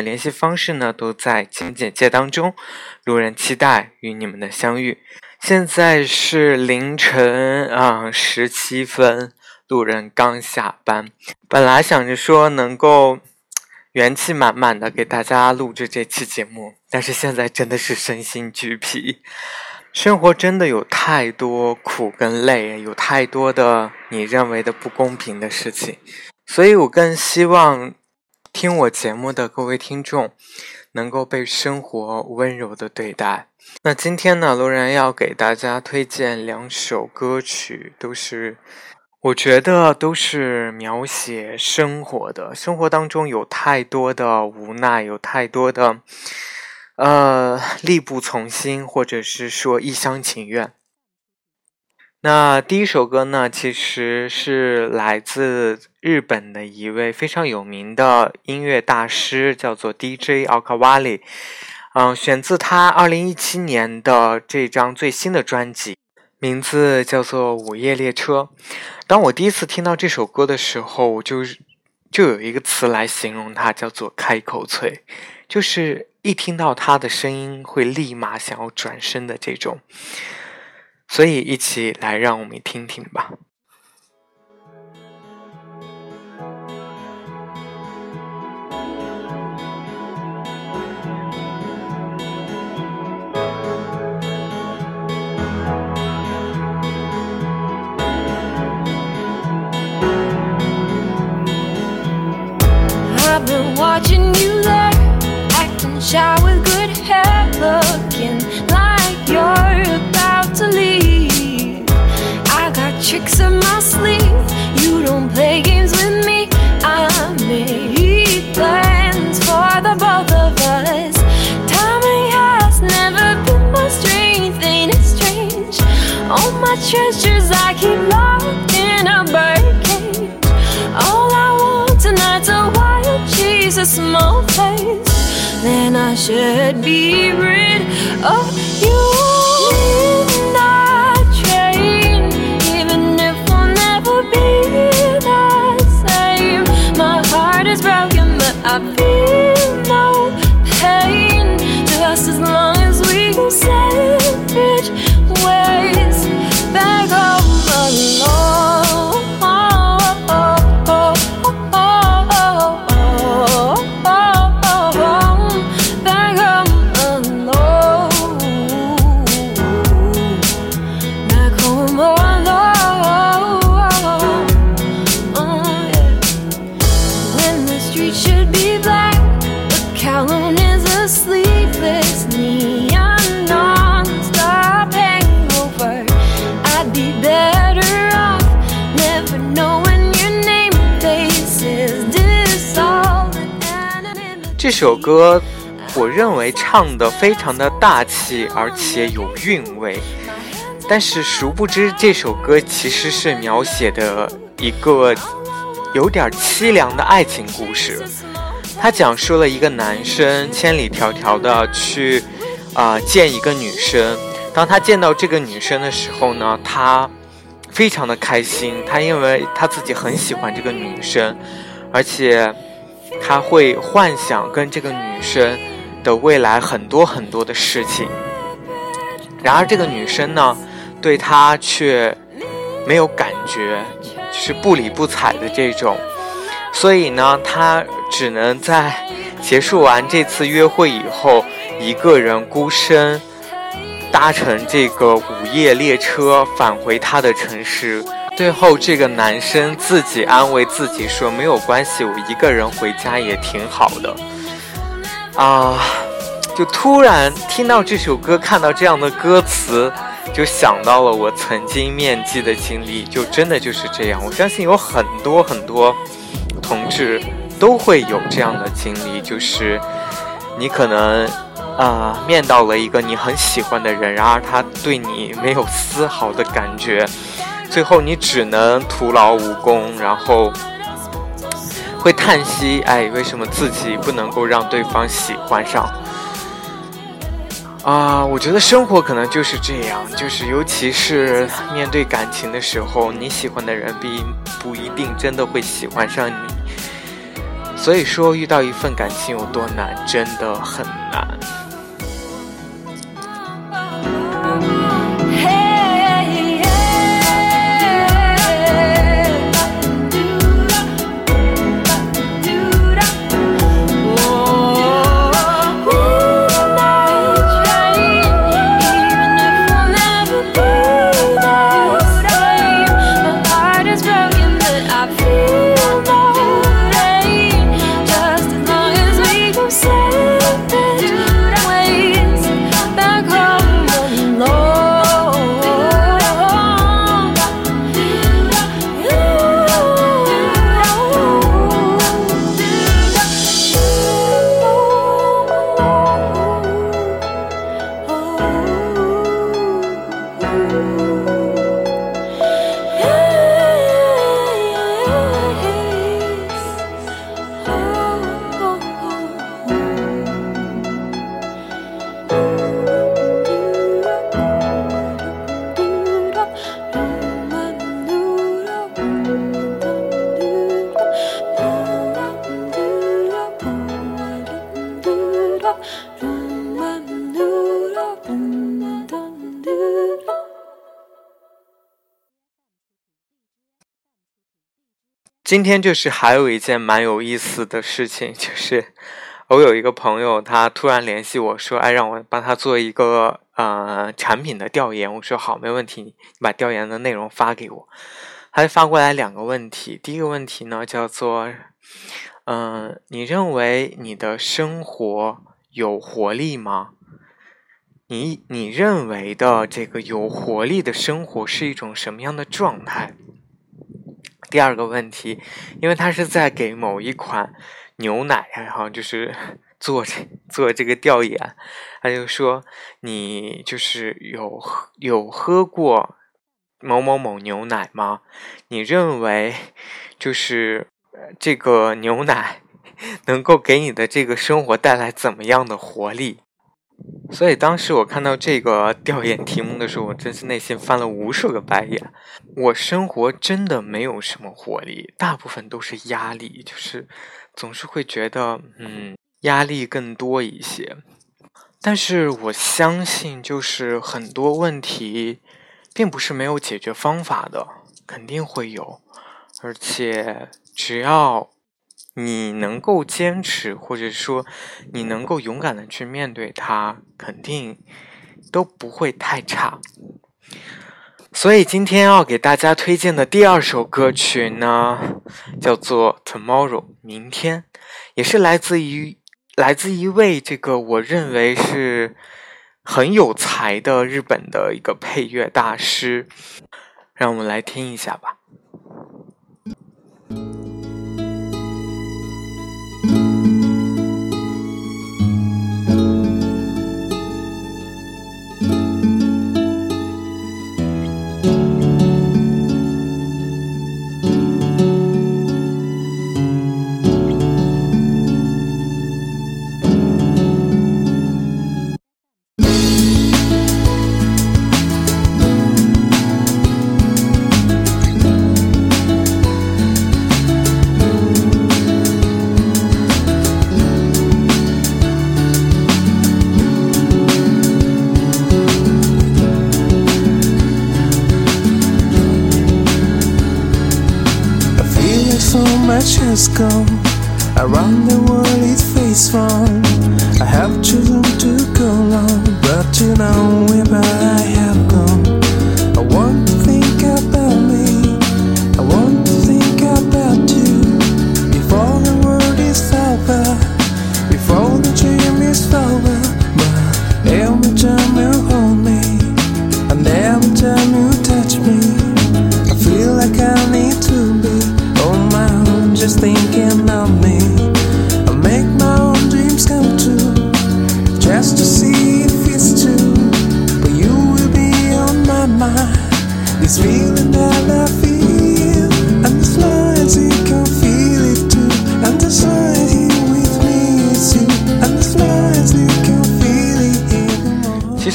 联系方式呢，都在简介当中。路人期待与你们的相遇。现在是凌晨啊十七分，路人刚下班，本来想着说能够元气满满的给大家录制这期节目，但是现在真的是身心俱疲，生活真的有太多苦跟累，有太多的你认为的不公平的事情，所以我更希望听我节目的各位听众能够被生活温柔的对待。那今天呢，罗然要给大家推荐两首歌曲，都是我觉得都是描写生活的。生活当中有太多的无奈，有太多的呃力不从心，或者是说一厢情愿。那第一首歌呢，其实是来自日本的一位非常有名的音乐大师，叫做 DJ 奥卡瓦里。嗯，选自他二零一七年的这张最新的专辑，名字叫做《午夜列车》。当我第一次听到这首歌的时候，我就就有一个词来形容它，叫做“开口脆”，就是一听到他的声音会立马想要转身的这种。所以，一起来让我们听听吧。watching you there, acting shy tricks up my sleeve, you don't play games with me. I made plans for the both of us. Timing has never been my strength, ain't it strange? All my treasures I keep locked in a birdcage. All I want tonight's a she's a small place, then I should be rid ways back home alone. Back home alone. Back home alone. Oh, yeah. When the street should be. 这首歌，我认为唱的非常的大气，而且有韵味。但是殊不知，这首歌其实是描写的一个有点凄凉的爱情故事。它讲述了一个男生千里迢迢的去啊见一个女生。当他见到这个女生的时候呢，他非常的开心。他因为他自己很喜欢这个女生，而且他会幻想跟这个女生的未来很多很多的事情。然而这个女生呢，对他却没有感觉，是不理不睬的这种。所以呢，他只能在结束完这次约会以后，一个人孤身。搭乘这个午夜列车返回他的城市，最后这个男生自己安慰自己说：“没有关系，我一个人回家也挺好的。”啊，就突然听到这首歌，看到这样的歌词，就想到了我曾经面基的经历，就真的就是这样。我相信有很多很多同志都会有这样的经历，就是你可能。啊，面到了一个你很喜欢的人，然而他对你没有丝毫的感觉，最后你只能徒劳无功，然后会叹息，哎，为什么自己不能够让对方喜欢上？啊，我觉得生活可能就是这样，就是尤其是面对感情的时候，你喜欢的人并不一定真的会喜欢上你。所以说，遇到一份感情有多难，真的很难。今天就是还有一件蛮有意思的事情，就是我有一个朋友，他突然联系我说，哎，让我帮他做一个呃产品的调研。我说好，没问题，你把调研的内容发给我。他就发过来两个问题，第一个问题呢叫做，嗯，你认为你的生活有活力吗？你你认为的这个有活力的生活是一种什么样的状态？第二个问题，因为他是在给某一款牛奶，然后就是 做这做这个调研，他就说你就是有有喝过某某某牛奶吗？你认为就是这个牛奶 能够给你的这个生活带来怎么样的活力？所以当时我看到这个 调研题目的时候，我真是内心翻了无数个白眼。我生活真的没有什么活力，大部分都是压力，就是总是会觉得，嗯，压力更多一些。但是我相信，就是很多问题，并不是没有解决方法的，肯定会有，而且只要。你能够坚持，或者说你能够勇敢的去面对它，肯定都不会太差。所以今天要给大家推荐的第二首歌曲呢，叫做《Tomorrow》，明天，也是来自于来自一位这个我认为是很有才的日本的一个配乐大师，让我们来听一下吧。Has gone around the world it face from I have chosen to go long but you know where I have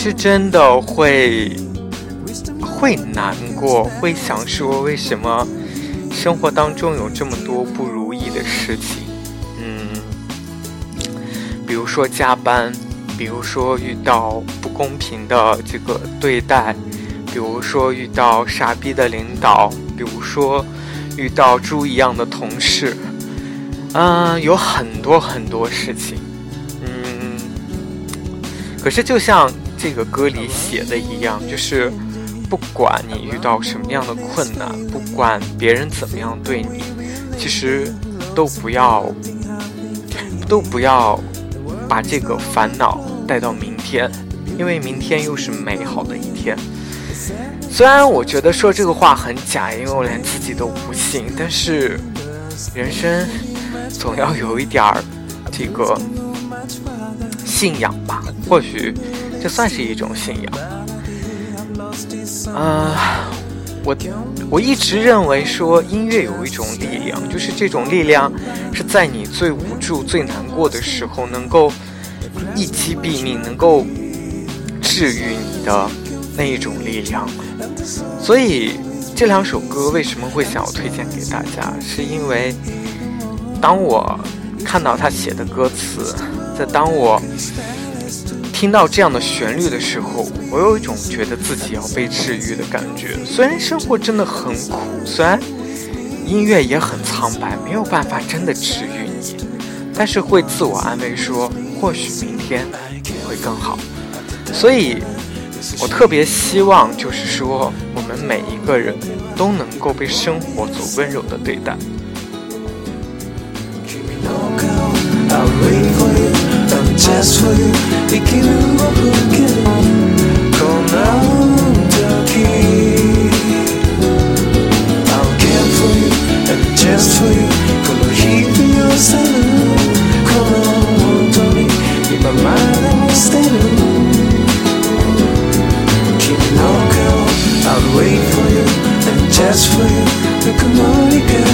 是真的会会难过，会想说为什么生活当中有这么多不如意的事情。嗯，比如说加班，比如说遇到不公平的这个对待，比如说遇到傻逼的领导，比如说遇到猪一样的同事，嗯，有很多很多事情。嗯，可是就像这个歌里写的一样，就是不管你遇到什么样的困难，不管别人怎么样对你，其实都不要都不要把这个烦恼带到明天，因为明天又是美好的一天。虽然我觉得说这个话很假，因为我连自己都不信，但是人生总要有一点儿这个信仰吧，或许这算是一种信仰。啊、我我一直认为说音乐有一种力量，就是这种力量是在你最无助、最难过的时候，能够一击毙命，能够治愈你的那一种力量。所以这两首歌为什么会想要推荐给大家，是因为当我看到他写的歌词，在当我听到这样的旋律的时候，我有一种觉得自己要被治愈的感觉。虽然生活真的很苦，虽然音乐也很苍白，没有办法真的治愈你，但是会自我安慰说，或许明天会更好。所以，我特别希望，就是说，我们每一个人都能够被生活所温柔的对待。そういう生きる僕だけにこんな時 I'll care for you and just for you. この日々をさるこの本当に今まで見捨てる君の顔 I'll wait for you and just for you. ぬくもりから